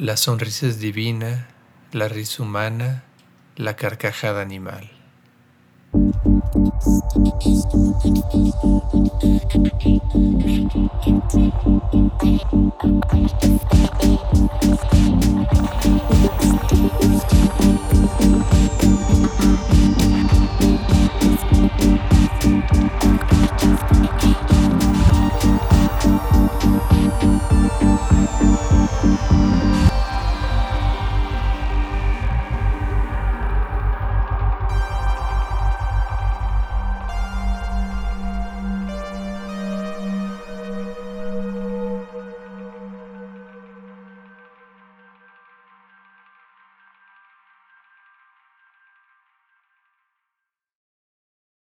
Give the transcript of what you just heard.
La sonrisa es divina, la risa humana, la carcajada animal.